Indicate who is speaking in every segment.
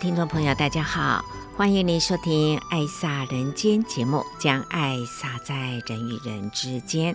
Speaker 1: 听众朋友，大家好，欢迎您收听《爱洒人间》节目，将爱洒在人与人之间。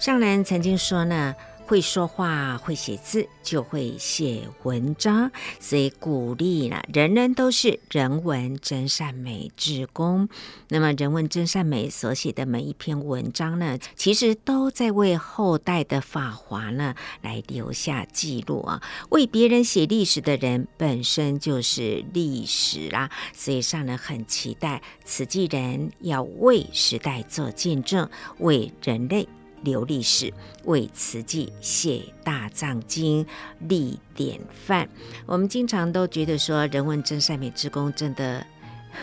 Speaker 1: 上人曾经说呢。会说话、会写字，就会写文章，所以鼓励了人人都是人文真善美之工。那么，人文真善美所写的每一篇文章呢，其实都在为后代的法华呢来留下记录啊。为别人写历史的人本身就是历史啊，所以上人很期待慈济人要为时代做见证，为人类。留历史，为慈济写大藏经，立典范。我们经常都觉得说，人文真善美之工真的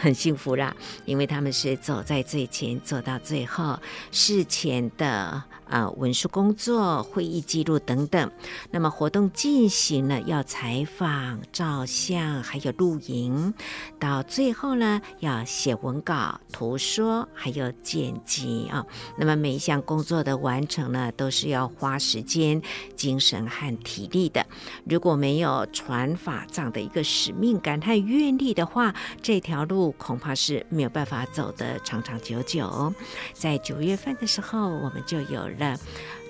Speaker 1: 很幸福啦，因为他们是走在最前，走到最后，事前的。啊，文书工作、会议记录等等。那么活动进行了，要采访、照相，还有录影。到最后呢，要写文稿、图说，还有剪辑啊。那么每一项工作的完成呢，都是要花时间、精神和体力的。如果没有传法藏的一个使命感和愿力的话，这条路恐怕是没有办法走得长长久久。在九月份的时候，我们就有了。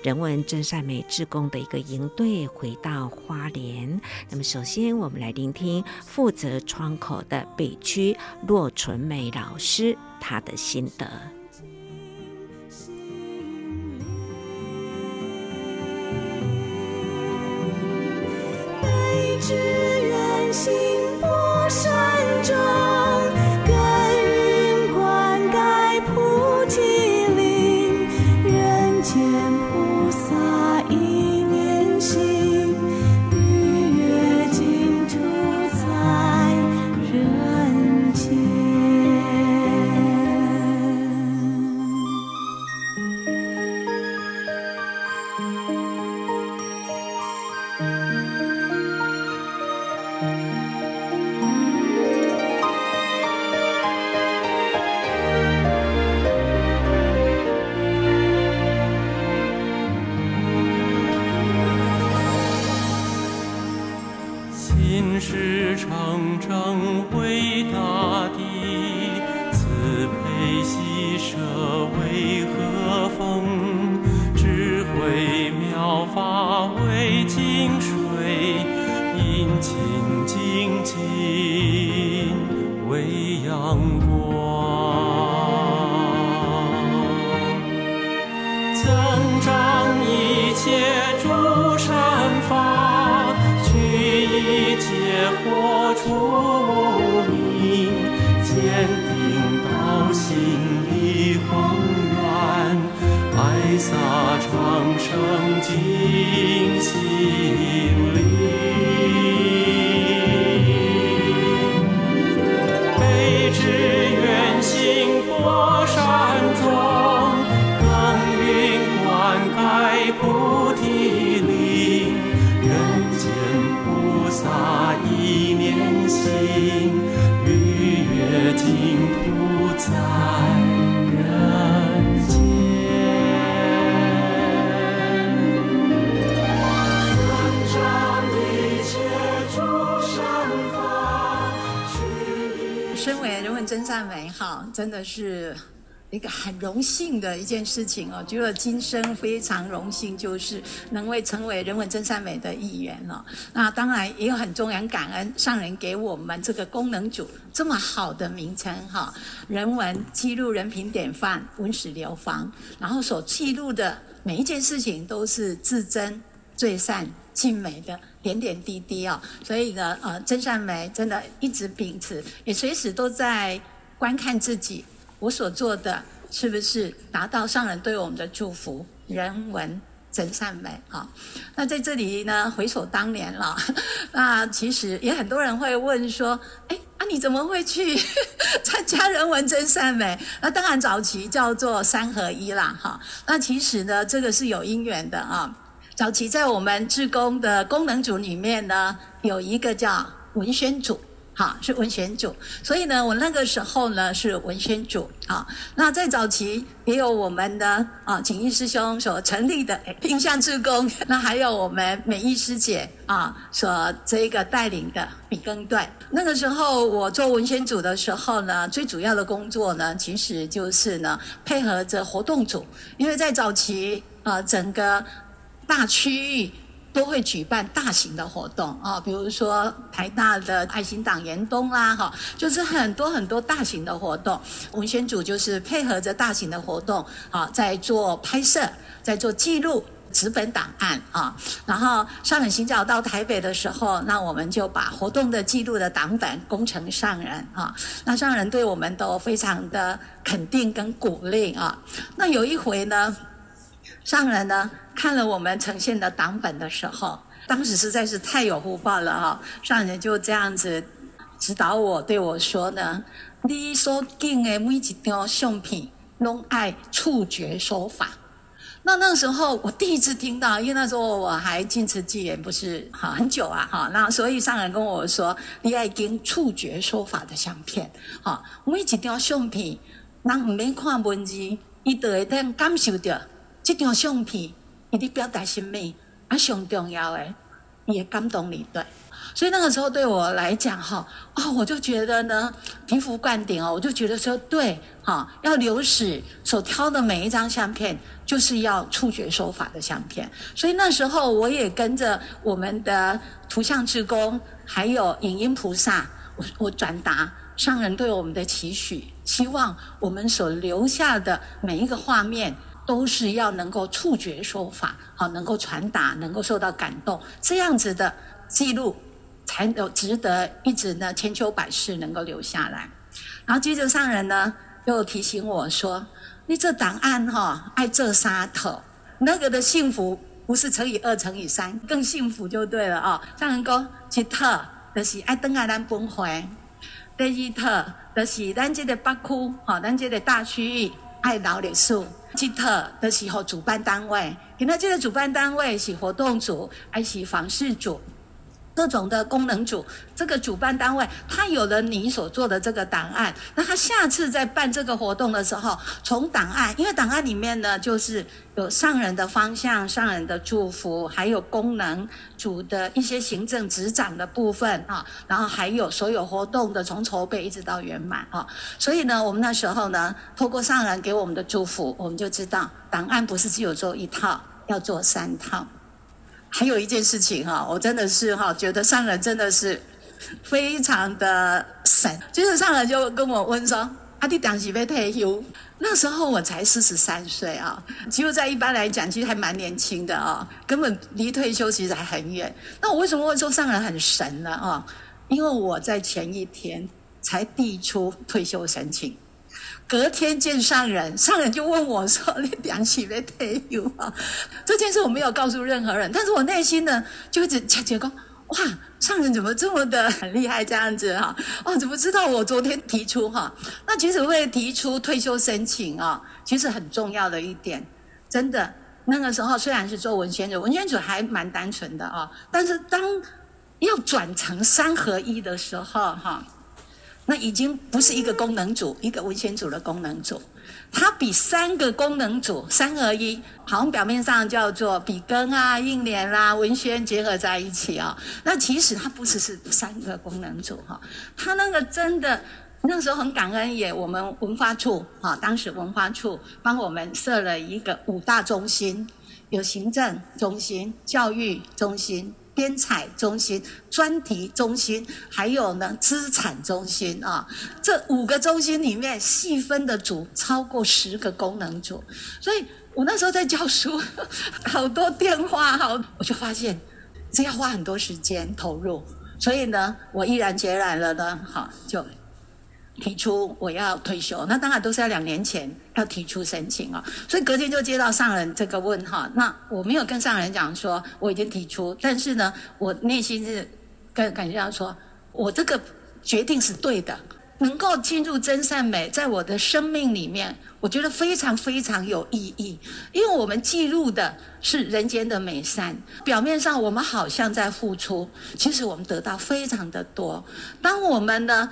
Speaker 1: 人文真善美志工的一个营队回到花莲，那么首先我们来聆听负责窗口的北区骆纯美老师他的心得。
Speaker 2: 北之远行博山庄。
Speaker 3: 真的是一个很荣幸的一件事情哦，觉得今生非常荣幸，就是能为成为人文真善美的一员了。那当然也有很重要感恩上人给我们这个功能组这么好的名称哈，人文记录人品典范，文史流芳，然后所记录的每一件事情都是至真、最善、尽美的点点滴滴哦。所以呢，呃，真善美真的一直秉持，也随时都在。观看自己，我所做的是不是达到上人对我们的祝福？人文真善美啊。那在这里呢，回首当年了，那其实也很多人会问说，哎，啊你怎么会去 参加人文真善美？那当然早期叫做三合一啦，哈。那其实呢，这个是有因缘的啊。早期在我们志工的功能组里面呢，有一个叫文宣组。好，是文宣组，所以呢，我那个时候呢是文宣组啊。那在早期也有我们的啊景义师兄所成立的定向志工，那还有我们美意师姐啊所这个带领的笔耕队。那个时候我做文宣组的时候呢，最主要的工作呢，其实就是呢配合着活动组，因为在早期啊整个大区域。都会举办大型的活动啊，比如说台大的爱心党严冬啦，哈，就是很多很多大型的活动。文宣组就是配合着大型的活动啊，在做拍摄，在做记录纸本档案啊。然后上人行脚到台北的时候，那我们就把活动的记录的档本工程上人啊。那上人对我们都非常的肯定跟鼓励啊。那有一回呢，上人呢。看了我们呈现的档本的时候，当时实在是太有福报了哈！上人就这样子指导我，对我说呢：“你所见的每一张相片，拢爱触觉说法。”那那个时候我第一次听到，因为那时候我还进慈济也不是哈很久啊哈，那所以上人跟我说：“你爱跟触觉说法的相片，哈，每一张相片，人唔免看文字，伊都会当感受到这张相片。”你的表达什么？啊，上重要诶，也感动你对。所以那个时候对我来讲，哈，哦，我就觉得呢，醍醐灌顶哦，我就觉得说，对，哈，要留史所挑的每一张相片，就是要触觉说法的相片。所以那时候我也跟着我们的图像志工，还有影音菩萨，我我转达上人对我们的期许，希望我们所留下的每一个画面。都是要能够触觉说法，好，能够传达，能够受到感动，这样子的记录才有值得一直呢千秋百世能够留下来。然后接着上人呢又提醒我说：“你这档案哈爱这沙头，那个的幸福不是乘以二乘以三，更幸福就对了啊。”上人讲一套就是爱登爱咱本会，第二套就是咱这个北区，哈，咱这个大区域爱劳力士。吉特的时候，主办单位，给他这个主办单位是活动组，还是房事组。各种的功能组，这个主办单位他有了你所做的这个档案，那他下次在办这个活动的时候，从档案，因为档案里面呢，就是有上人的方向、上人的祝福，还有功能组的一些行政执掌的部分啊，然后还有所有活动的从筹备一直到圆满啊，所以呢，我们那时候呢，透过上人给我们的祝福，我们就知道档案不是只有做一套，要做三套。还有一件事情哈，我真的是哈，觉得上人真的是非常的神。就是上人就跟我问说：“阿弟当时被退休，那时候我才四十三岁啊，其实在一般来讲，其实还蛮年轻的啊，根本离退休其实还很远。那我为什么会说上人很神呢？啊，因为我在前一天才递出退休申请。”隔天见上人，上人就问我说：“你良心没退休啊？”这件事我没有告诉任何人，但是我内心呢就一直觉得，哇，上人怎么这么的很厉害这样子哈？哦，怎么知道我昨天提出哈？那其实会提出退休申请啊，其实很重要的一点，真的那个时候虽然是做文宣组，文宣组还蛮单纯的啊，但是当要转成三合一的时候哈。那已经不是一个功能组，一个文宣组的功能组，它比三个功能组三合一，好像表面上叫做笔耕啊、印联啦、文宣结合在一起啊、哦。那其实它不只是三个功能组哈，它那个真的那时候很感恩也，我们文化处啊，当时文化处帮我们设了一个五大中心，有行政中心、教育中心。编采中心、专题中心，还有呢资产中心啊，这五个中心里面细分的组超过十个功能组，所以我那时候在教书，好多电话，好，我就发现这要花很多时间投入，所以呢，我毅然决然了呢，好就提出我要退休，那当然都是要两年前要提出申请哦，所以隔天就接到上人这个问哈，那我没有跟上人讲说我已经提出，但是呢，我内心是感感觉到说我这个决定是对的，能够进入真善美，在我的生命里面，我觉得非常非常有意义，因为我们记录的是人间的美善，表面上我们好像在付出，其实我们得到非常的多，当我们呢。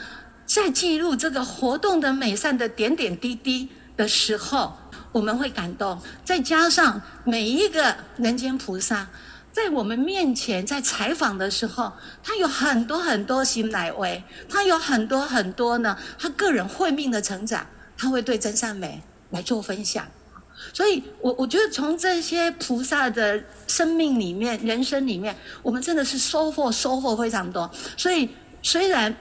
Speaker 3: 在记录这个活动的美善的点点滴滴的时候，我们会感动。再加上每一个人间菩萨在我们面前在采访的时候，他有很多很多心来为，他有很多很多呢，他个人慧命的成长，他会对真善美来做分享。所以我我觉得从这些菩萨的生命里面、人生里面，我们真的是收获收获非常多。所以虽然。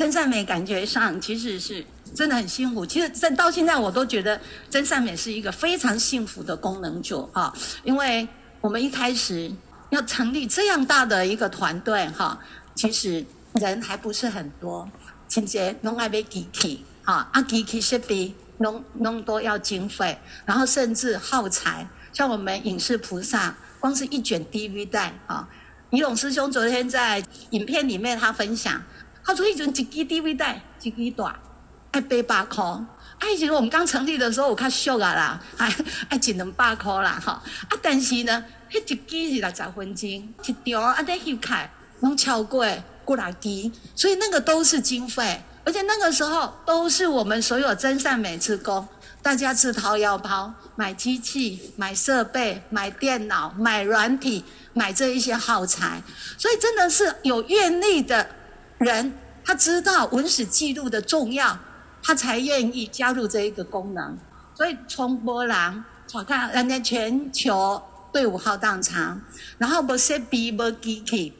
Speaker 3: 真善美感觉上其实是真的很幸福。其实，在到现在我都觉得真善美是一个非常幸福的功能组啊，因为我们一开始要成立这样大的一个团队哈，其实人还不是很多，清洁弄爱被机器啊，啊机器设备弄弄多要经费，然后甚至耗材，像我们影视菩萨，光是一卷 DV 带啊，仪龙师兄昨天在影片里面他分享。他说：“一阵一支 D V 带，一支大，爱八百块。哎、啊，其实我们刚成立的时候，我看俗啊啦，还 爱一两百块啦，哈。啊，但是呢，迄一支是六十分钟，一条啊，得翕开，拢超过过来支，所以那个都是经费，而且那个时候都是我们所有真善美职工，大家自掏腰包买机器、买设备、买电脑、买软体、买这一些耗材，所以真的是有愿力的。”人他知道文史记录的重要，他才愿意加入这一个功能。所以从波兰，我看人家全球队伍浩荡长，然后无设备无机器，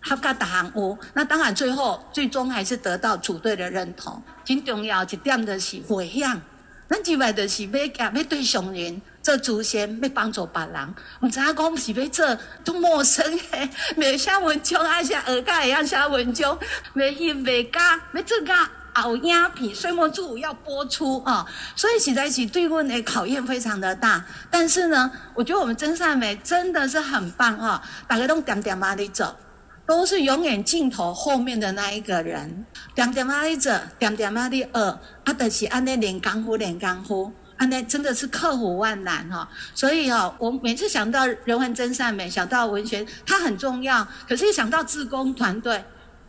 Speaker 3: 合格大项目，那当然最后最终还是得到组队的认同。最重要一点就是回向，咱之外就是要要对上人。做祖先要帮助别人，唔知影讲是要做都陌生诶，未写文章，还是学家会晓写文章，未翕未加，要做个熬影片，岁末祝要播出啊、哦！所以实在是对我的考验非常的大。但是呢，我觉得我们真善美真的是很棒啊、哦！大家都点点嘛的走，都是永远镜头后面的那一个人，点点嘛的走，点点嘛的学，啊，就是安尼练功夫，练功夫。啊，那真的是克服万难哈，所以哦，我每次想到人文真善美，想到文学，它很重要。可是，一想到自工团队，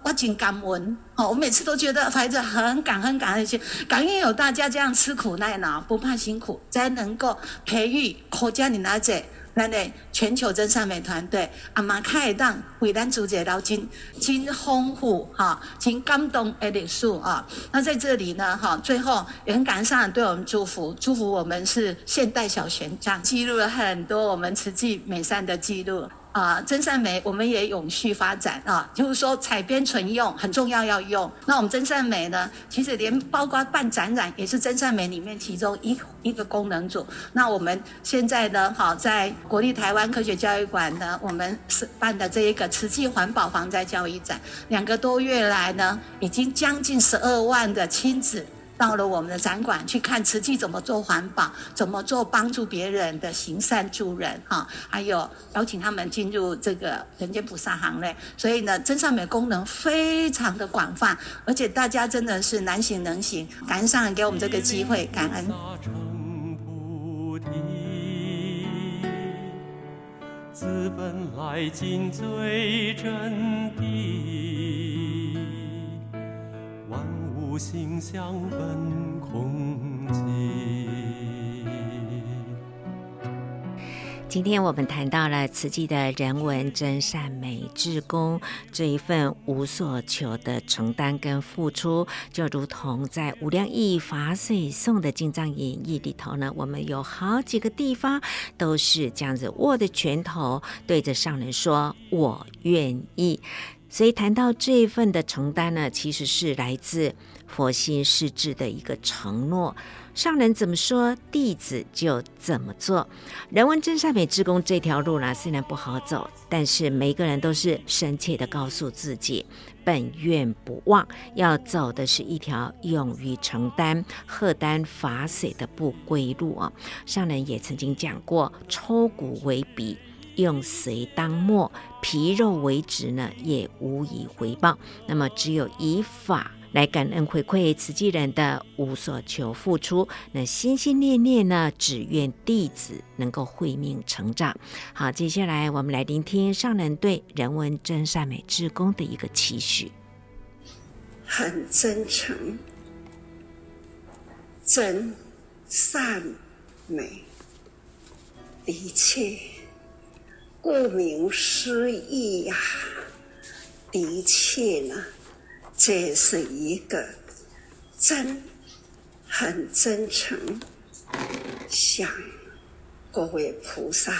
Speaker 3: 我真感恩哦。我每次都觉得怀着很感恩、感恩心，感恩有大家这样吃苦耐劳、不怕辛苦，才能够培育国家的那些。咱的全球真善美团队，阿妈开档为咱组织到真真丰富哈，真感动的历史啊。那在这里呢，哈，最后也很感谢上对我们祝福，祝福我们是现代小学长，记录了很多我们慈济美善的记录。啊，真善美我们也永续发展啊，就是说采编存用很重要要用。那我们真善美呢，其实连包括办展览也是真善美里面其中一一个功能组。那我们现在呢，好在国立台湾科学教育馆呢，我们是办的这一个瓷器环保防灾教育展，两个多月来呢，已经将近十二万的亲子。到了我们的展馆去看瓷器怎么做环保，怎么做帮助别人的行善助人哈，还有邀请他们进入这个人间菩萨行列。所以呢，真善美功能非常的广泛，而且大家真的是难行能行，感恩上人给我们这个机会，感恩。自本来尽最真
Speaker 1: 心相本空今天我们谈到了慈济的人文真善美志工这一份无所求的承担跟付出，就如同在无量义法水颂的经藏演义里头呢，我们有好几个地方都是这样子握着拳头对着上人说：“我愿意。”所以谈到这一份的承担呢，其实是来自佛心释智的一个承诺。上人怎么说，弟子就怎么做。人文真善美之功这条路呢，虽然不好走，但是每个人都是深切的告诉自己，本愿不忘，要走的是一条勇于承担、荷担法水的不归路啊。上人也曾经讲过，抽骨为笔，用髓当墨，皮肉为纸呢，也无以回报。那么，只有以法。来感恩回馈慈济人的无所求付出，那心心念念呢，只愿弟子能够慧命成长。好，接下来我们来聆听上人对人文真善美志工的一个期许，
Speaker 4: 很真诚，真善美，的确，顾名思义呀，的确呢。这是一个真，很真诚，想各位菩萨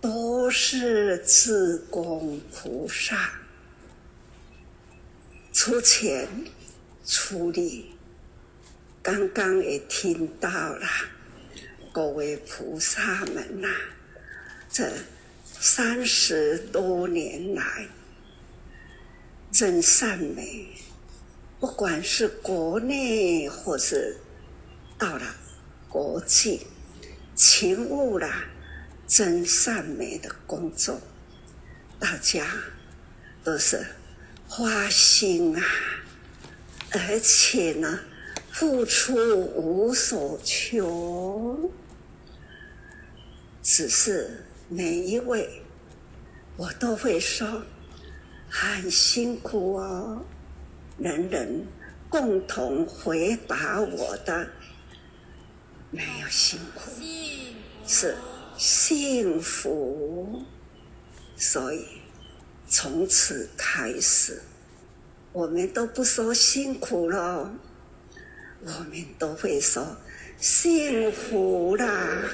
Speaker 4: 都是志工菩萨，出钱出力。刚刚也听到了，各位菩萨们呐、这三十多年来。真善美，不管是国内或是到了国际，勤务了真善美的工作，大家都是花心啊，而且呢，付出无所求，只是每一位，我都会说。很辛苦哦，人人共同回答我的，没有辛苦，是幸福。所以从此开始，我们都不说辛苦了，我们都会说幸福啦。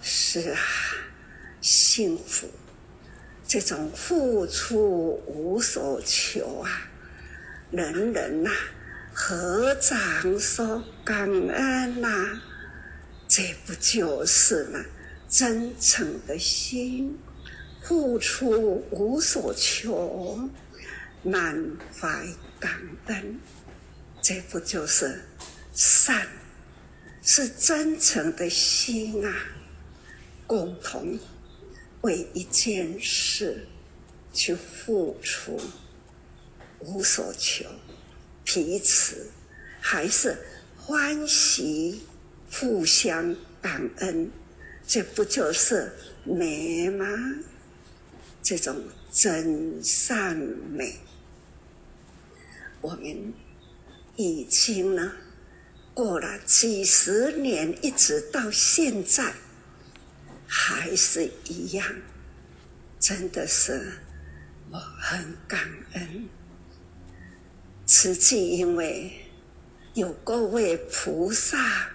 Speaker 4: 是啊，幸福。这种付出无所求啊，人人呐、啊，合掌说感恩呐、这不就是呢？真诚的心，付出无所求，满怀感恩，这不就是善？是真诚的心啊，共同。为一件事去付出，无所求，彼此还是欢喜，互相感恩，这不就是美吗？这种真善美，我们已经呢过了几十年，一直到现在。还是一样，真的是我很感恩。慈济因为有各位菩萨，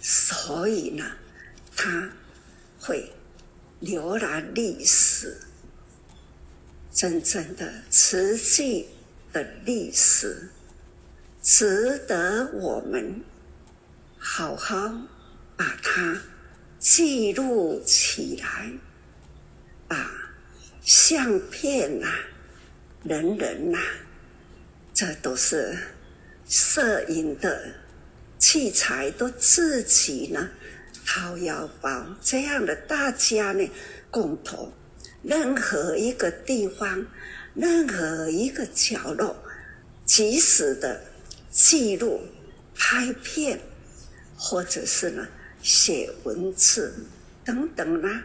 Speaker 4: 所以呢，他会浏览历史，真正的慈济的历史，值得我们好好把它。记录起来，啊相片呐、人人呐、这都是摄影的器材，都自己呢掏腰包，这样的大家呢共同，任何一个地方，任何一个角落，及时的记录、拍片，或者是呢。写文字等等呢，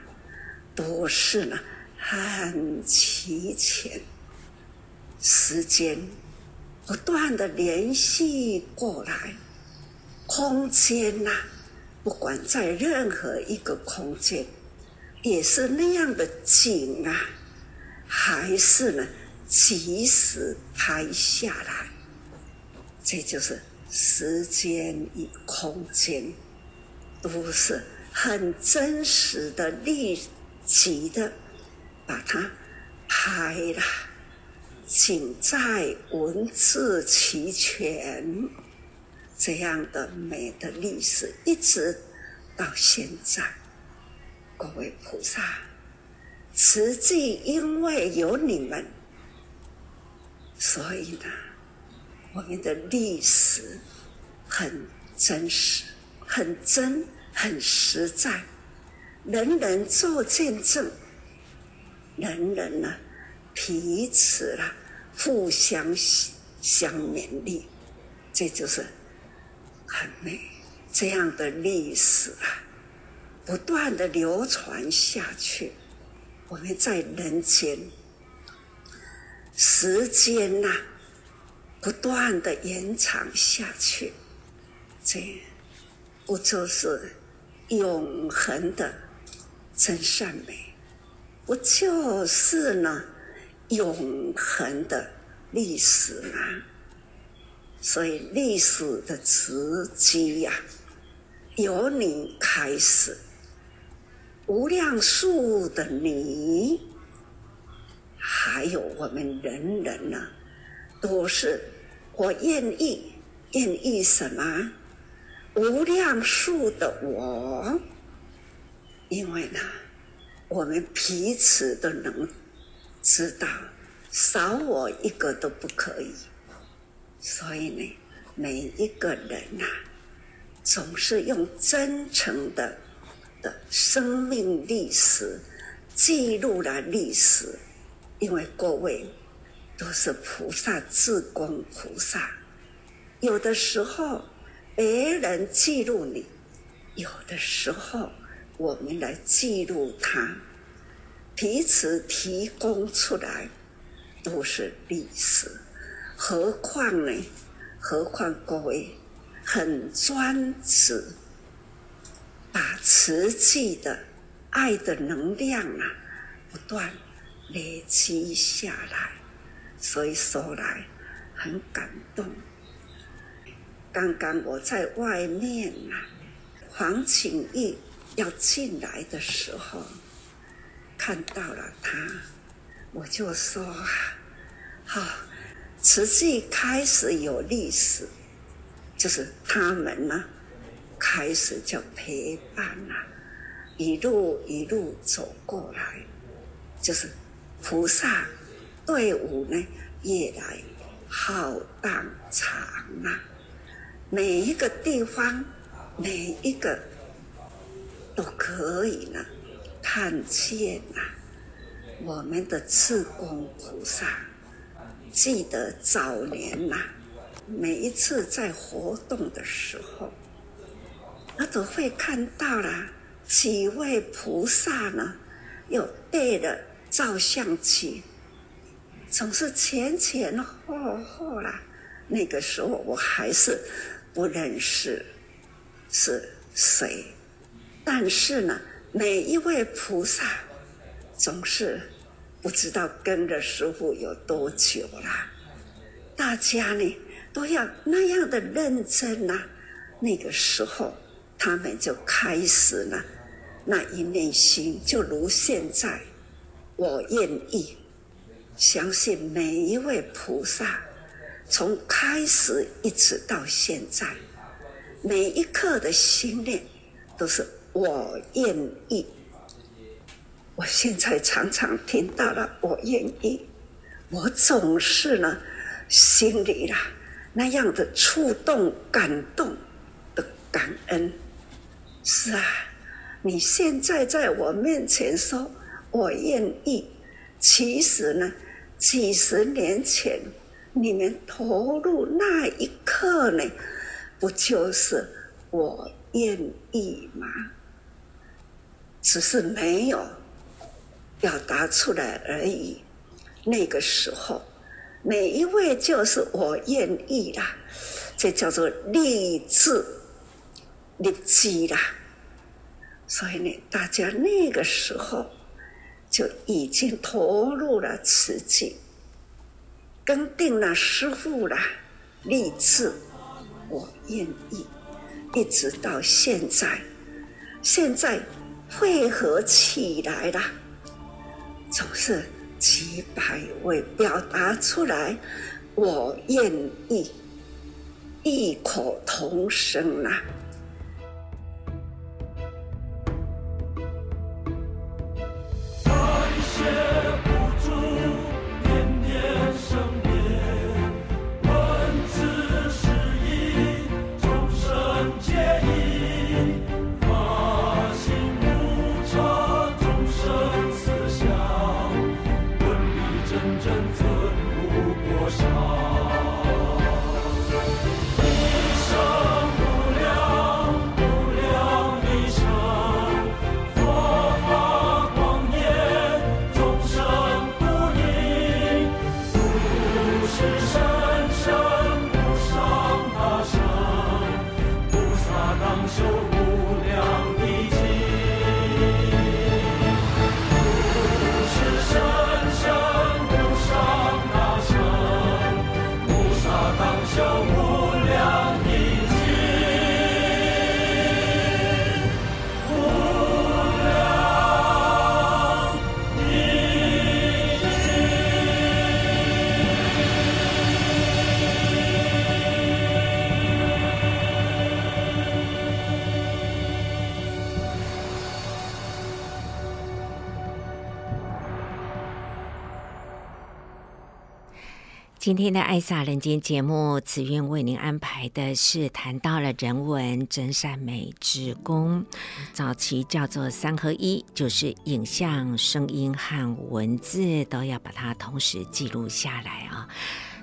Speaker 4: 都是呢很齐全。时间不断的联系过来，空间呐，不管在任何一个空间，也是那样的紧啊，还是呢及时拍下来，这就是时间与空间。都是很真实的、立即的，把它拍了，景在文字齐全，这样的美的历史，一直到现在。各位菩萨，实际因为有你们，所以呢，我们的历史很真实、很真、很实在，人人做见证，人人呢彼此啦互相相勉励，这就是很美这样的历史啊。不断的流传下去，我们在人间，时间呐、不断的延长下去，这不就是永恒的真善美？不就是呢永恒的历史吗？所以历史的时机呀，由你开始。无量数的你，还有我们人人呢，都是我愿意，愿意什么？无量数的我，因为呢，我们彼此都能知道，少我一个都不可以。所以呢，每一个人呐、总是用真诚的的。生命历史记录了历史，因为各位都是菩萨，志工菩萨。有的时候别人记录你，有的时候我们来记录他，彼此提供出来都是历史。何况呢？何况各位很专职。把慈济的爱的能量啊，不断累积下来，所以说来很感动。刚刚我在外面啊，黄景逸要进来的时候，看到了他，我就说：好，慈济开始有历史，就是他们呢。开始就陪伴了，一路一路走过来，就是菩萨队伍呢，越来浩荡长啊，每一个地方，每一个都可以呢，看见啊，我们的志工菩萨，记得早年呐，每一次在活动的时候。我都会看到了几位菩萨呢，又带了照相机，总是前前后后啦。那个时候我还是不认识是谁，但是呢，每一位菩萨总是不知道跟着师父有多久了。大家呢都要那样的认真呐，那个时候。他们就开始了那一念心，就如现在，我愿意相信每一位菩萨，从开始一直到现在，每一刻的心念都是我愿意。我现在常常听到了我愿意，我总是呢心里啦那样的触动、感动的感恩。是啊，你现在在我面前说“我愿意”，其实呢，几十年前你们投入那一刻呢，不就是我愿意吗？只是没有表达出来而已。那个时候，每一位就是我愿意啦，这叫做立志。立志啦，所以呢，大家那个时候就已经投入了自己，跟定了师傅了，立志，我愿意，一直到现在，现在汇合起来了，总是几百位表达出来，我愿意，异口同声啊！
Speaker 1: 今天的《爱洒人间》节目，慈愿为您安排的是谈到了人文真善美之功，早期叫做三合一，就是影像、声音和文字都要把它同时记录下来啊。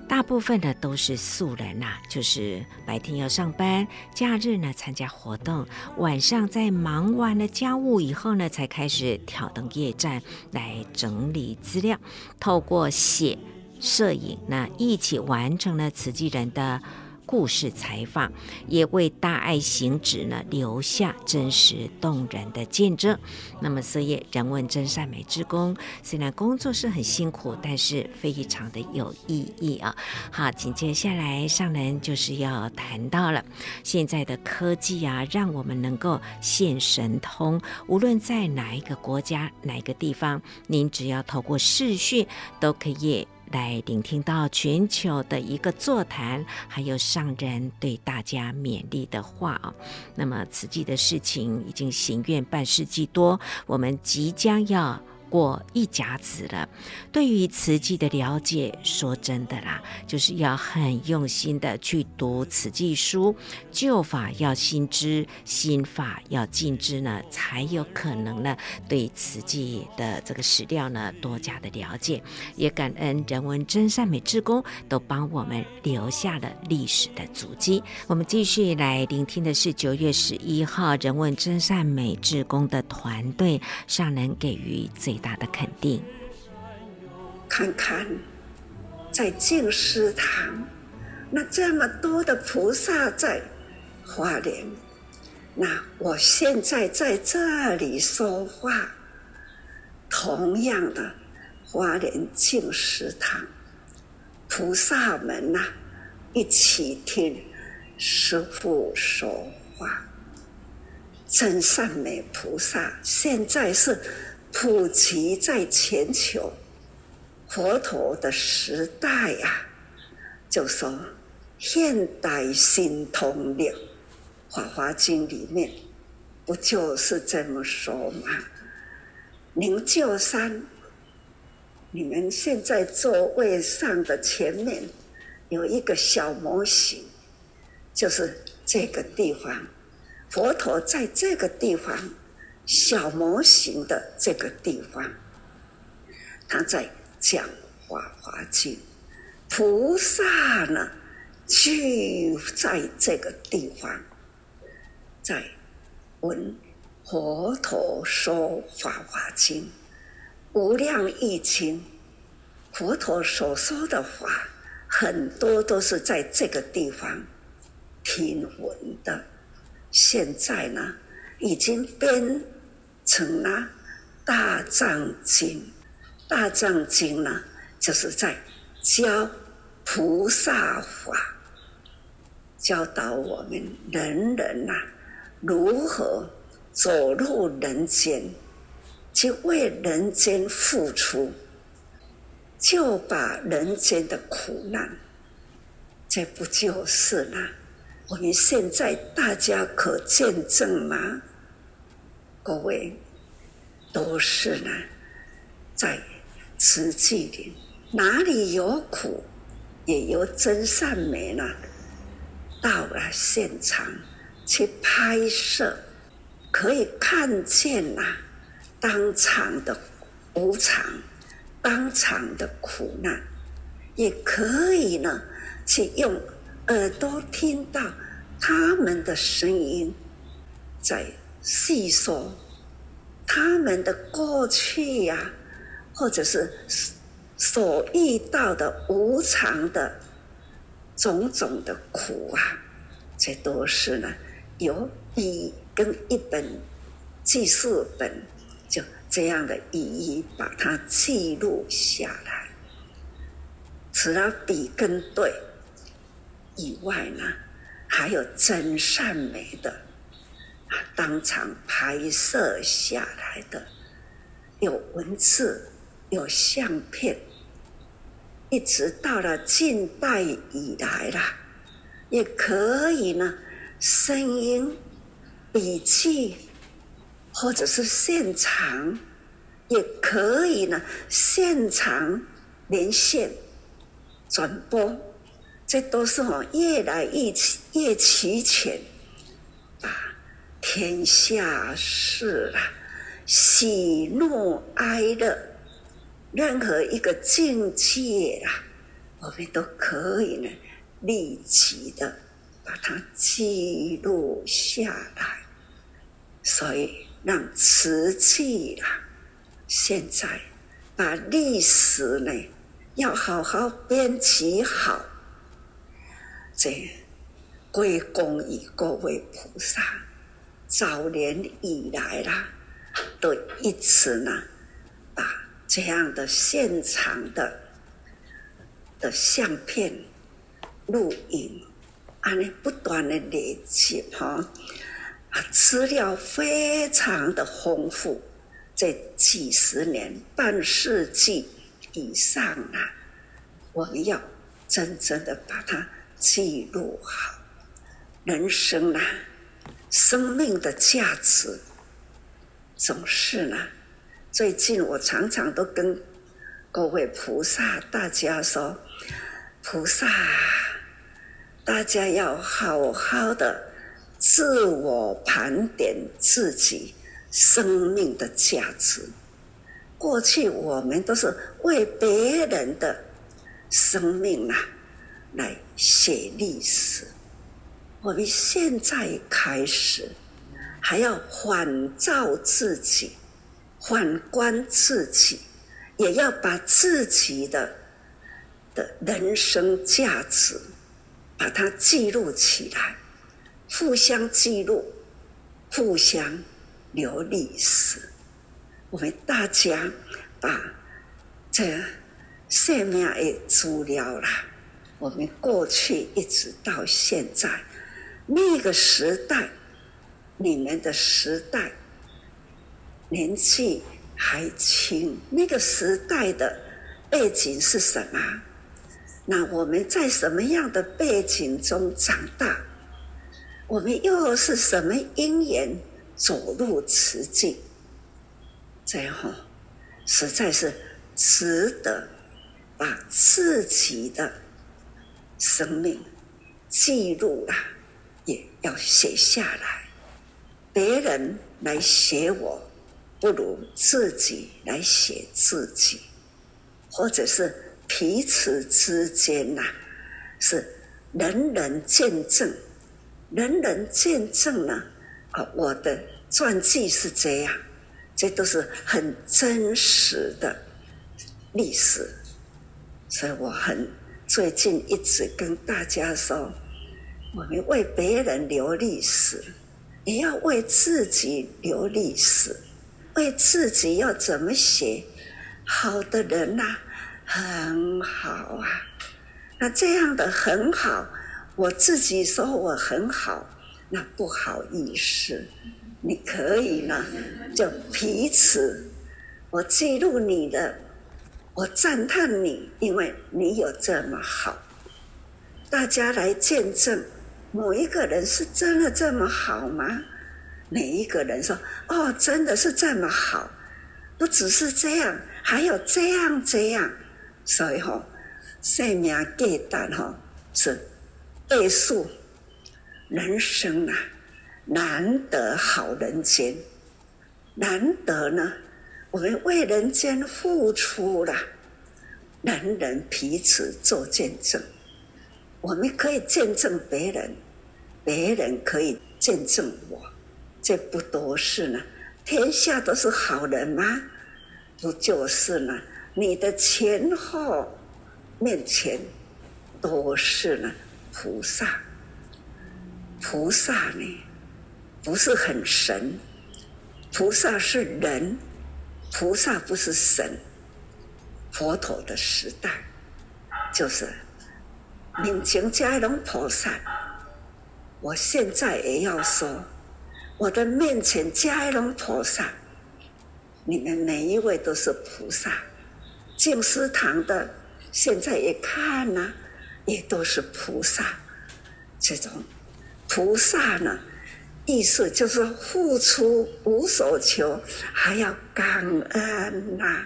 Speaker 1: 大部分的都是素人呐、啊，就是白天要上班，假日呢参加活动，晚上在忙完了家务以后呢，才开始挑灯夜战来整理资料，透过写。摄影，那一起完成了慈济人的故事采访，也为大爱行止呢留下真实动人的见证。那么，所以人文真善美之功虽然工作是很辛苦，但是非常的有意义啊。好，紧接下来上人就是要谈到了现在的科技啊，让我们能够现神通，无论在哪一个国家、哪一个地方，您只要透过视讯都可以。来聆听到全球的一个座谈，还有上人对大家勉励的话啊。那么此际的事情已经行愿半世纪多，我们即将要。过一甲子了，对于瓷器的了解，说真的啦，就是要很用心的去读瓷器书，旧法要新知，新法要进知呢，才有可能呢对瓷器的这个史料呢多加的了解。也感恩人文真善美志工都帮我们留下了历史的足迹。我们继续来聆听的是九月十一号人文真善美志工的团队上人给予最大的肯定。
Speaker 4: 看看，在净思堂，那这么多的菩萨在花莲，那我现在在这里说话，同样的花莲净思堂，菩萨们呐、一起听师父说话。真善美菩萨现在是。普及在全球，佛陀的时代呀、啊，就说现代新通令，《法华经》里面不就是这么说吗？灵鹫山，你们现在座位上的前面有一个小模型，就是这个地方，佛陀在这个地方。小模型的这个地方，他在讲《法华经》，菩萨呢聚在这个地方，在闻佛陀说《法华经》，无量义经，佛陀所说的话，很多都是在这个地方听闻的。现在呢，已经编。成了大藏经，大藏经呢，就是在教菩萨法，教导我们人人呐、啊，如何走入人间，去为人间付出，就把人间的苦难，这不就是呢？我们现在大家可见证吗？各位，都是呢，在慈济里，哪里有苦，也有真善美呢，到了现场去拍摄，可以看见呐，当场的无常，当场的苦难，也可以呢，去用耳朵听到他们的声音，在细说他们的过去呀、或者是所遇到的无常的种种的苦啊，这都是呢，有一跟一本记事本。就这样的一一把它记录下来，除了笔跟对以外呢，还有真善美的当场拍摄下来的，有文字，有相片，一直到了近代以来啦，也可以呢，声音笔记。或者是现场，也可以呢。现场连线转播，这都是哦，越来越越齐全，天下事啊，喜怒哀乐，任何一个境界啊，我们都可以呢，立即的把它记录下来，所以。让瓷器啊，现在把历史呢，要好好编辑好。这归功于各位菩萨，早年以来啦，都一直呢，把这样的现场的的相片、录影，啊，呢不断的累积哈。啊，资料非常的丰富，这几十年、半世纪以上啊，我们要真正的把它记录好。人生啊，生命的价值，总是呢。最近我常常都跟各位菩萨大家说，菩萨，大家要好好的。自我盘点自己生命的价值。过去我们都是为别人的生命啊来写历史，我们现在开始还要反照自己，反观自己，也要把自己的的人生价值把它记录起来。互相记录，互相留历史。我们大家把这生命的资料啦，我们过去一直到现在那个时代，你们的时代年纪还轻，那个时代的背景是什么？那我们在什么样的背景中长大？我们又是什么因缘走入此境？这样实在是值得把自己的生命记录了，也要写下来。别人来写我，不如自己来写自己，或者是彼此之间呐，是人人见证。人人见证呢啊！我的传记是这样，这都是很真实的历史，所以我很最近一直跟大家说：我们为别人留历史，也要为自己留历史。为自己要怎么写？好的人呐，很好啊。那这样的很好。我自己说我很好，那不好意思，你可以呢，就彼此，我记录你的，我赞叹你，因为你有这么好，大家来见证，某一个人是真的这么好吗？每一个人说：“哦，真的是这么好，不只是这样，还有这样这样。”所以吼、哦，生命价值吼是倍数。人生啊，难得好人间，难得呢，我们为人间付出了，人人彼此做见证，我们可以见证别人，别人可以见证我。这不都是呢？天下都是好人吗？不就是呢？你的前后面前都是呢菩萨。菩萨呢，不是很神，菩萨是人，菩萨不是神。佛陀的时代，就是明镜嘉龙菩萨。我现在也要说。我的面前，迦龙菩萨，你们每一位都是菩萨。净思堂的现在也看呐、啊，也都是菩萨。这种菩萨呢，意思就是付出无所求，还要感恩呐、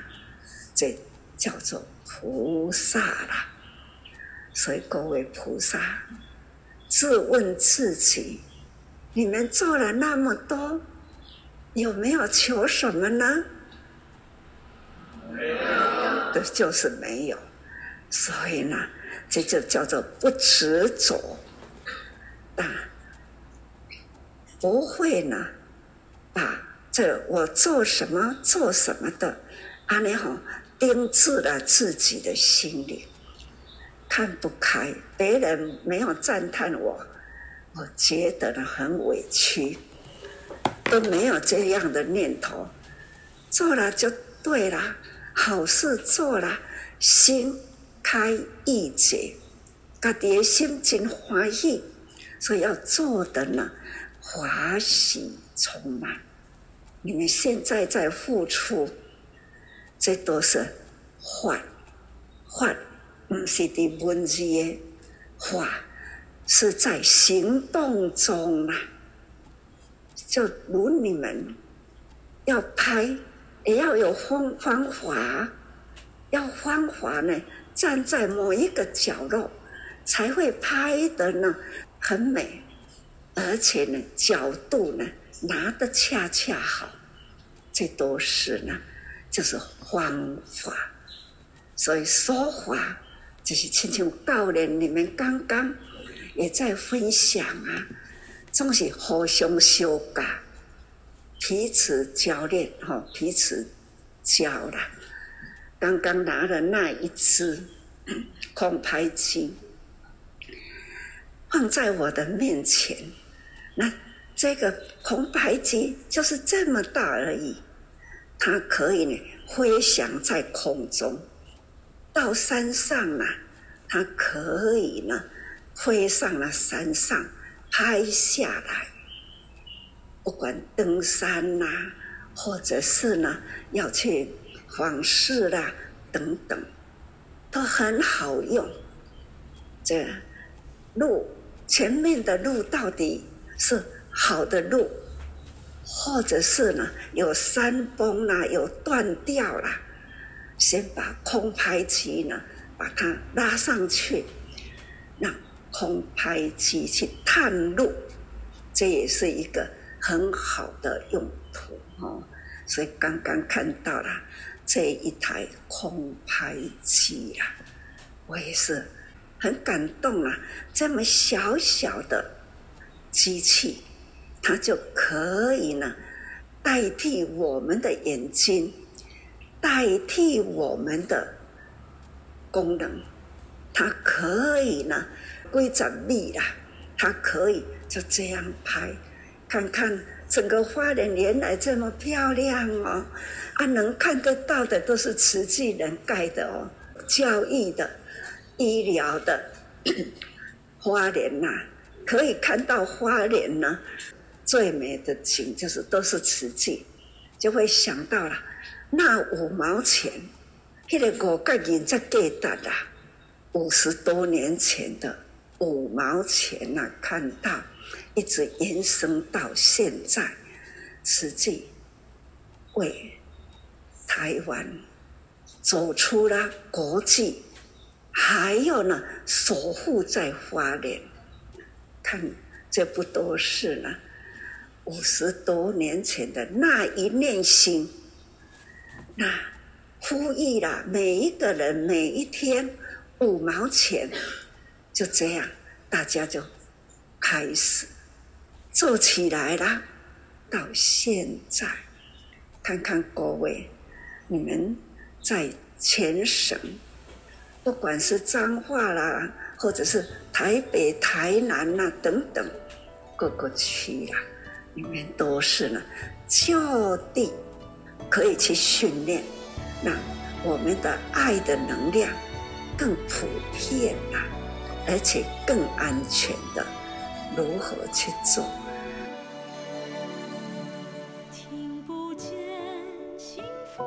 Speaker 4: 这叫做菩萨啦。所以各位菩萨，自问自己。你们做了那么多，有没有求什么呢？没有，就是没有。所以呢，这就叫做不执着，但不会呢，把这我做什么做什么的，阿弥好，钉制了自己的心灵，看不开，别人没有赞叹我。我觉得呢很委屈，都没有这样的念头，做了就对了，好事做了，心开意解，家己的心情欢喜，所以要做的呢，欢喜充满。你们现在在付出，这都是法，法不是的文字的话。是在行动中啊，就如你们要拍，也要有方方法，要方法呢，站在某一个角落，才会拍得呢很美，而且呢角度呢拿得恰恰好，这都是呢就是方法。所以说话就是亲像教练你们刚刚。也在分享啊，总是互相修改，彼此教练哈，彼此教了。刚刚拿的那一只 空拍机放在我的面前，那这个空拍机就是这么大而已，它可以呢飞翔在空中，到山上呢，它可以呢。飞上了山上，拍下来。不管登山呐、或者是呢要去访视啦等等，都很好用。这路前面的路到底是好的路，或者是呢有山崩啦，有断掉啦，先把空拍机呢把它拉上去，让。空拍机去探路，这也是一个很好的用途哦。所以刚刚看到了这一台空拍机呀，我也是很感动啊。这么小小的机器，它就可以呢代替我们的眼睛，代替我们的功能，它可以呢。规整密啦，它可以就这样拍，看看整个花莲原来这么漂亮哦，啊，能看得到的都是慈济人盖的哦，教育的、医疗的 花莲呐，可以看到花莲呢最美的景就是都是慈济，就会想到了那五毛钱，那个五角银在给的啦，五十多年前的。五毛钱呐、看到一直延伸到现在，实际为台湾走出了国际，还有呢，守护在花莲，看这不都是呢？五十多年前的那一念心，那呼吁了每一个人，每一天五毛钱。就这样，大家就开始做起来了。到现在，看看各位，你们在全省，不管是彰化啦，或者是台北、台南呐等等各个区啦，你们都是呢，就地可以去训练，让我们的爱的能量更普遍啦。而且更安全的，如何去做？
Speaker 5: 听不见幸福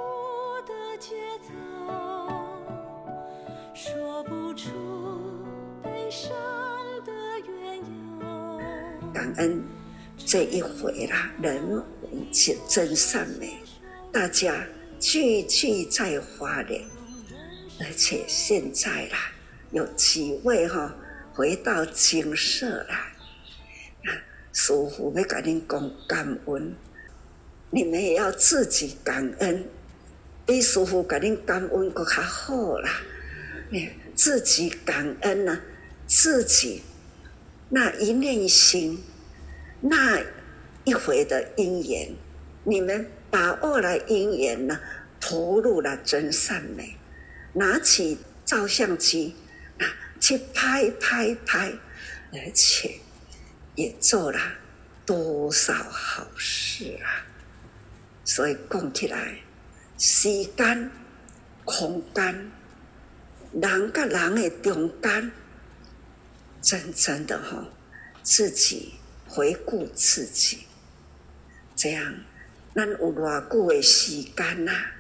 Speaker 5: 的节奏，说不出悲伤的缘由。
Speaker 4: 感恩这一回啦，人文真善美，大家聚聚在花莲，而且现在啦。有几位哈回到精舍来，啊，师傅要跟你讲感恩，你们也要自己感恩，比师傅跟你感恩搁较好啦。你自己感恩呢，自己那一念心，那一回的因缘，你们把握了因缘呢，投入了真善美，拿起照相机啊。去拍拍拍，而且也做了多少好事啊！所以讲起来，时间、空间、人跟人的中间，真正的哈，自己回顾自己，这样，咱有偌久的时间啊？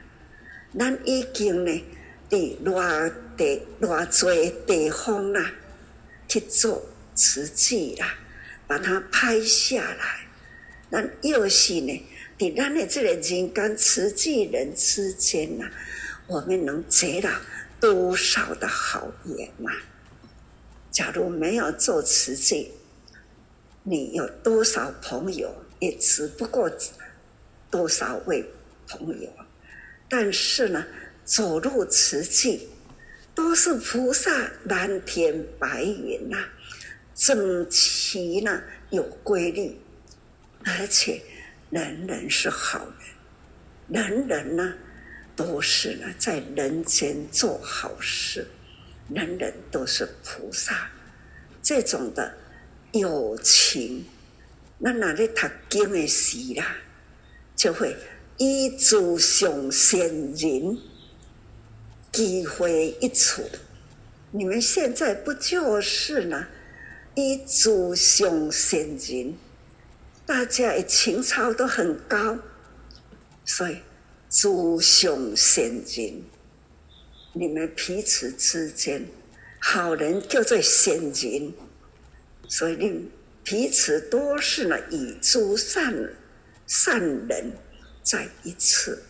Speaker 4: 咱已经呢？伫偌地偌济地方啦，去做瓷器啦，把它拍下来。咱又是呢，伫咱的这个人间瓷器人之间啊，我们能结了多少的好缘呐？假如没有做瓷器，你有多少朋友，也只不过多少位朋友。但是呢，走入此境，都是菩萨蓝天白云呐，整齐呢，有规律，而且人人是好人，人人呢都是呢在人间做好事，人人都是菩萨，这种的友情，那哪里读经的时啦，就会依祖上贤人。机会一处，你们现在不就是呢？一祖上贤人，大家的情操都很高，所以祖上贤人，你们彼此之间，好人叫做贤人，所以你们彼此都是呢以诸善善人再一次，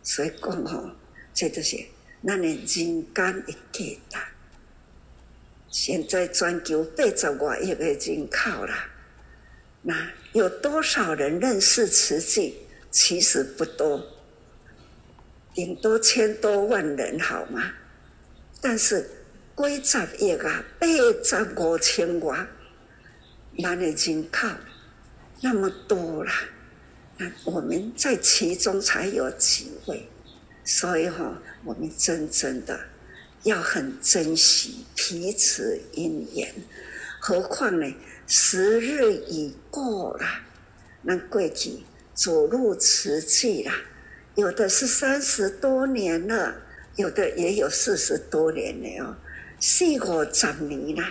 Speaker 4: 所以讲哦，这都是。那你人间的价值，现在全球八十万亿个人口啦，那有多少人认识慈济？其实不多，顶多千多万人，好吗？但是几十亿啊，八十五千万，那你人口那么多啦，我们在其中才有机会？所以哈，我们真正的要很珍惜彼此因缘。何况呢，时日已过了，那过去走入瓷器了，有的是三十多年了，有的也有四十多年了哦，四五十年了，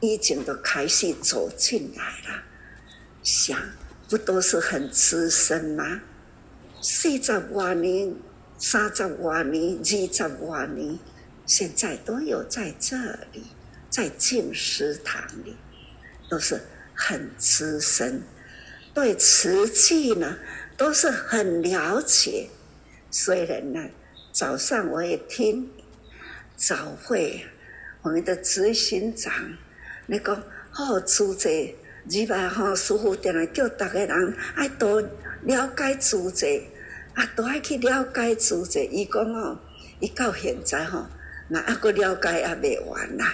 Speaker 4: 已经都开始走进来了。想，不都是很资深吗？四十多年。三十多年、二十多年，现在都有在这里，在净思堂里都是很资深，对瓷器呢都是很了解。虽然呢，早上我也听早会，我们的执行长那个好主席，礼拜哈师父定来叫大家人爱多了解主席，啊，都爱去了解主席。伊讲哦，伊到现在吼，那阿个了解也未完呐，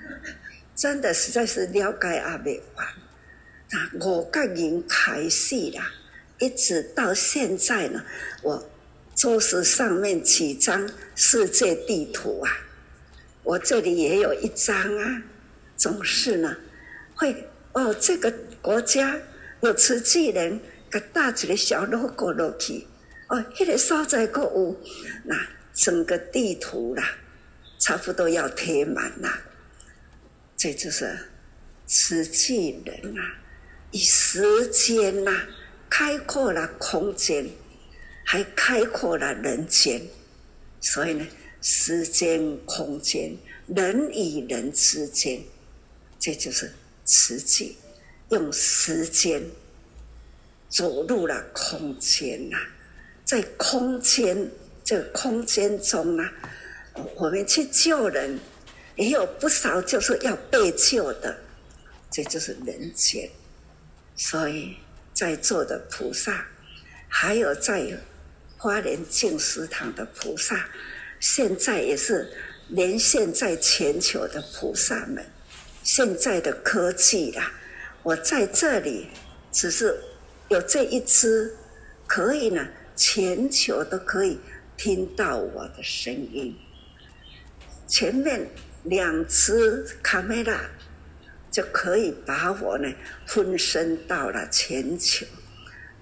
Speaker 4: 真的实在是了解也未完。啊，五个人开始啦，一直到现在呢，我桌子上面几张世界地图啊，我这里也有一张啊，总是呢会哦，这个国家有慈济人，给打一个小 logo 落去，哦，那个所在阁有，那整个地图啦，差不多要贴满啦，这就是慈济人、啊。以时间呐，开阔了空间，还开阔了人间，所以呢，时间、空间，人与人之间，这就是实际，用时间走入了空间呐，在空间这个空间中呢，我们去救人，也有不少就是要被救的，这就是人间。所以，在座的菩萨，还有在花莲净食堂的菩萨，现在也是连线在全球的菩萨们。现在的科技啦，我在这里只是有这一支，可以呢，全球都可以听到我的声音。前面两支卡梅拉。就可以把我呢分身到了全球，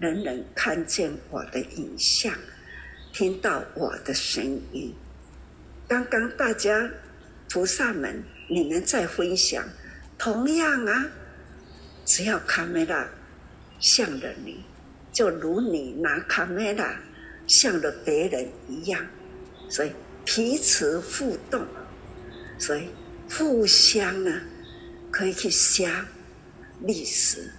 Speaker 4: 人人看见我的影像，听到我的声音。刚刚大家菩萨们，你们在分享，同样啊，只要卡梅拉向着你，就如你拿卡梅拉向着别人一样，所以彼此互动，所以互相呢。可以去写历史，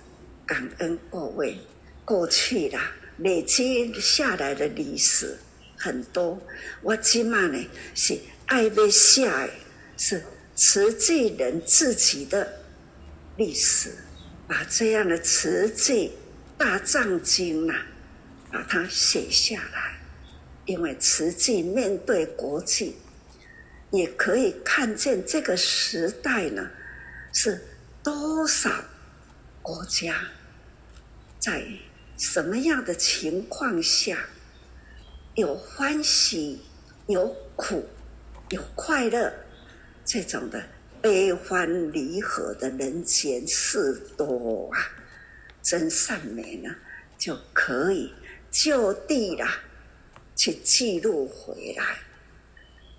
Speaker 4: 感恩各位过去啦，累积下来的历史很多。我起码呢是爱要写的，是慈济人自己的历史，把这样的慈济大藏经呐，把它写下来。因为慈济面对国际，也可以看见这个时代呢。是多少国家在什么样的情况下有欢喜、有苦、有快乐这种的悲欢离合的人间事多啊？真善美呢，就可以就地啦去记录回来。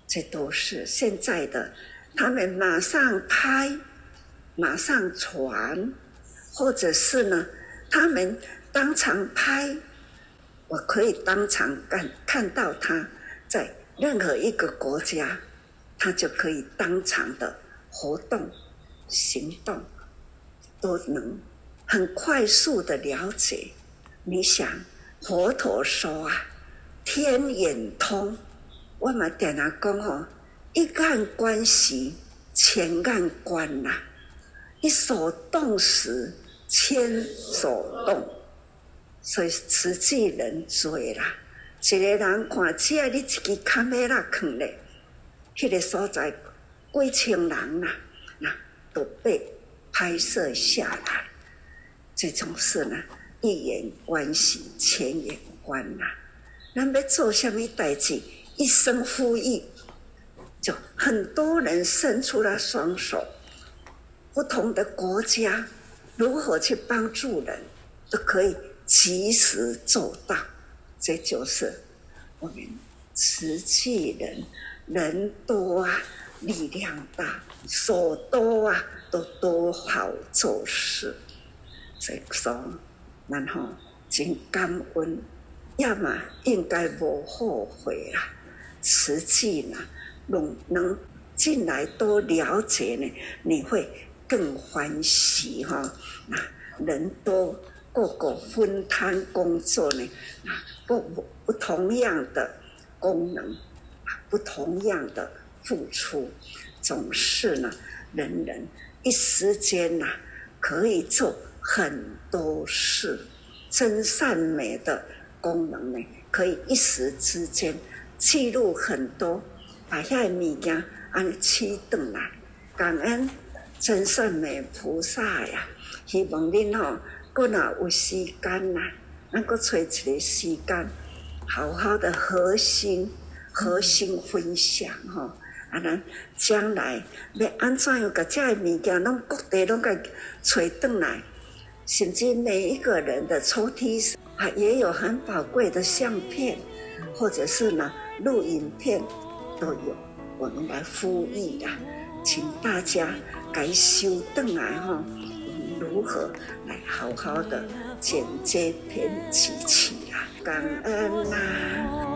Speaker 4: 这都是现在的，他们马上拍。马上传，或者是呢，他们当场拍，我可以当场看看到他在任何一个国家，他就可以当场的活动、行动，都能很快速的了解。你想，佛陀说啊，天眼通，我们点了讲哦，一案关系，千案关呐、啊。一所动时，千所动，所以实际人多啦。一个人看，只要你一支卡梅拉放咧，迄个所在几千人呐，那都被拍摄下来。这种事呢，一言关系，千言关呐。咱要做什么代志，一声呼吁，就很多人伸出了双手。不同的国家如何去帮助人，都可以及时做到。这就是我们瓷器人人多啊，力量大，手多啊，都多好做事。所以说，然后真感恩，要么应该无后悔啊。实际呢，能能
Speaker 5: 进来多了解呢，你会更欢喜哈。那人多各个分摊工作呢，啊不不不同样的功能，不同样的付出，总是呢，人人一时间呐可以做很多事，真善美的功能呢，可以一时之间记录很多，把遐个物件。安起转来，感恩真善美菩萨呀！希望恁吼，阁若有时间呐，咱阁找一个时间，好好的核心、核心分享吼。啊，咱将来要安怎样个这个物件，拢各地拢个找转来，甚至每一个人的抽屉上啊，也有很宝贵的相片，或者是呢录影片都有。我们来呼吁啊，请大家该修顿来哈，如何来好好的剪接编辑起啊？感恩呐、啊。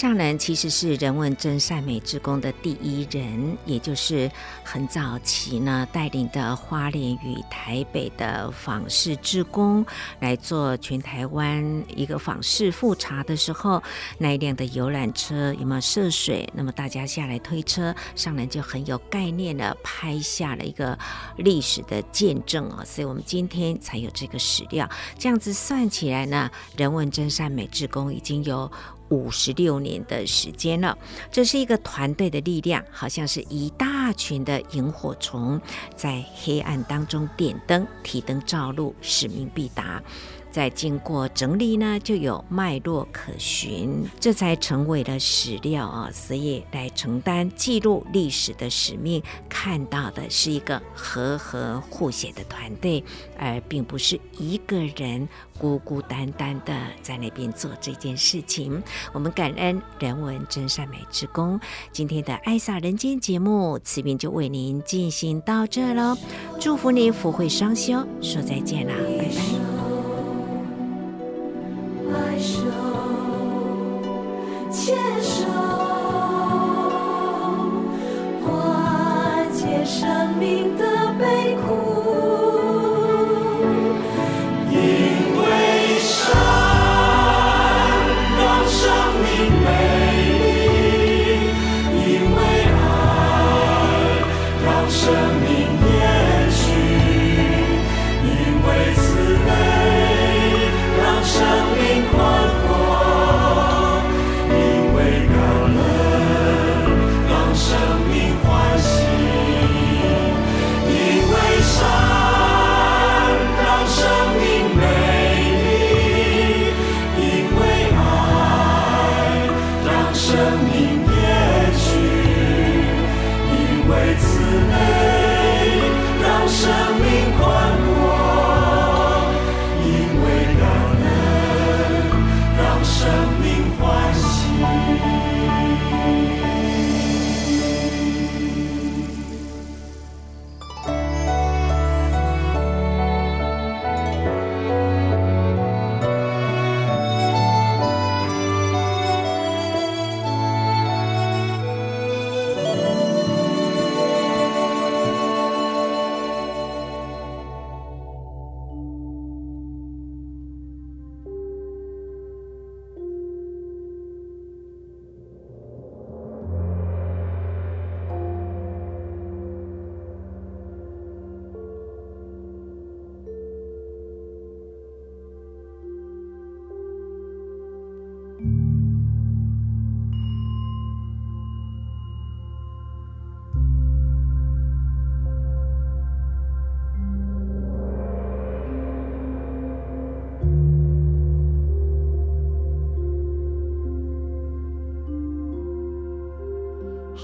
Speaker 1: 上人其实是人文真善美志工的第一人，也就是很早期呢带领的花莲与台北的访视志工来做全台湾一个访视复查的时候，那一辆的游览车有没有涉水？那么大家下来推车，上人就很有概念的拍下了一个历史的见证啊！所以我们今天才有这个史料。这样子算起来呢，人文真善美志工已经有。五十六年的时间了，这是一个团队的力量，好像是一大群的萤火虫在黑暗当中点灯，提灯照路，使命必达。再经过整理呢，就有脉络可循，这才成为了史料啊！所以来承担记录历史的使命，看到的是一个和和互协的团队，而并不是一个人孤孤单单的在那边做这件事情。我们感恩人文真善美之功，今天的爱撒人间节目，慈边就为您进行到这喽。祝福您福慧双修，说再见啦，拜拜。
Speaker 2: 来手牵手，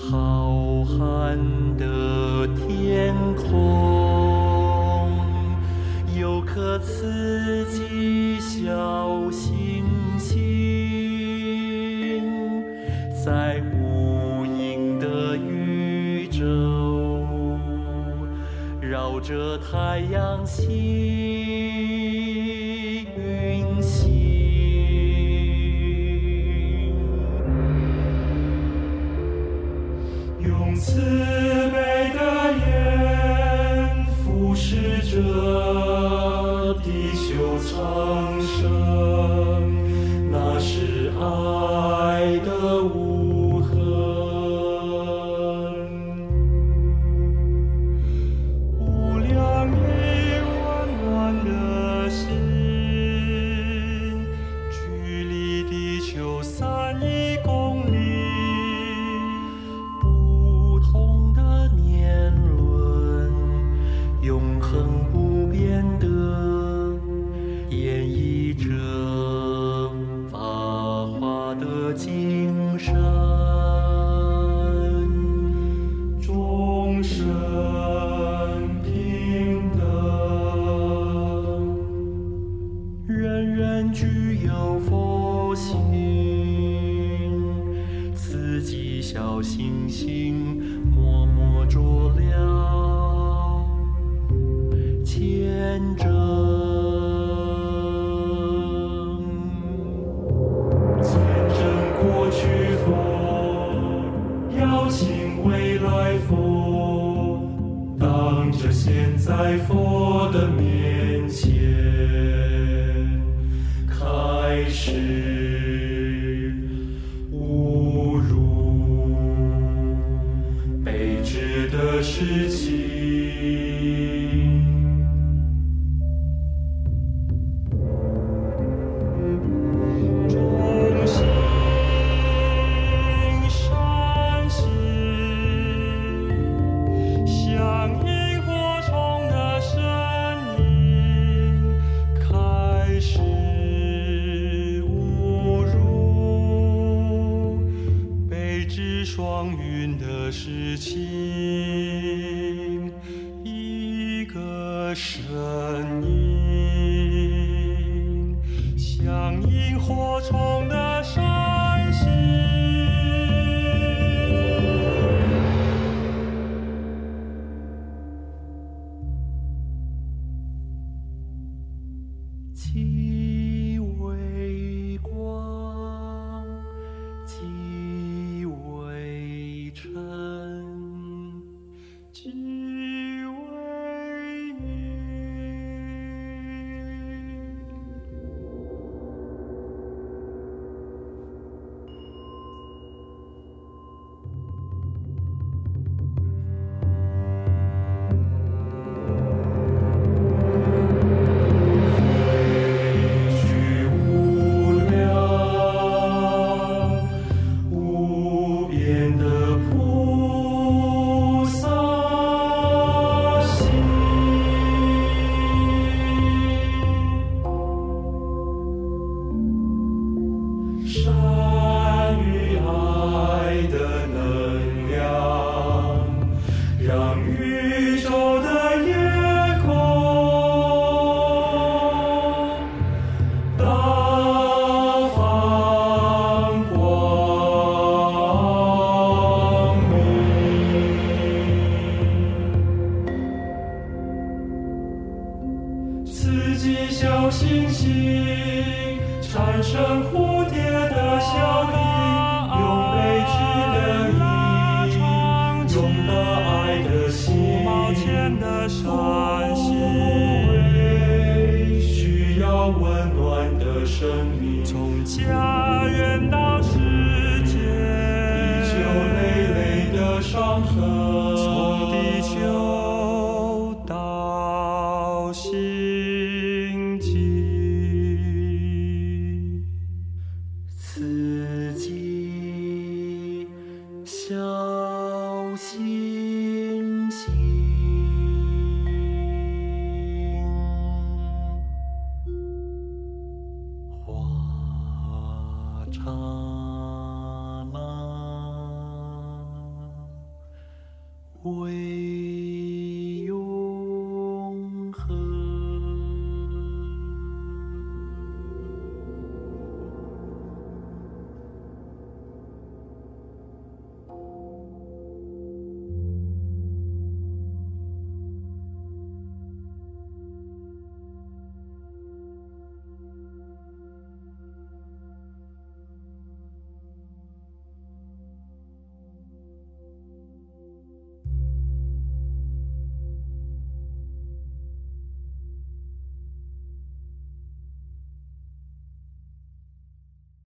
Speaker 2: 浩瀚的天空，有
Speaker 6: 颗刺激
Speaker 2: 小星星，在无垠的宇宙，绕着太阳行。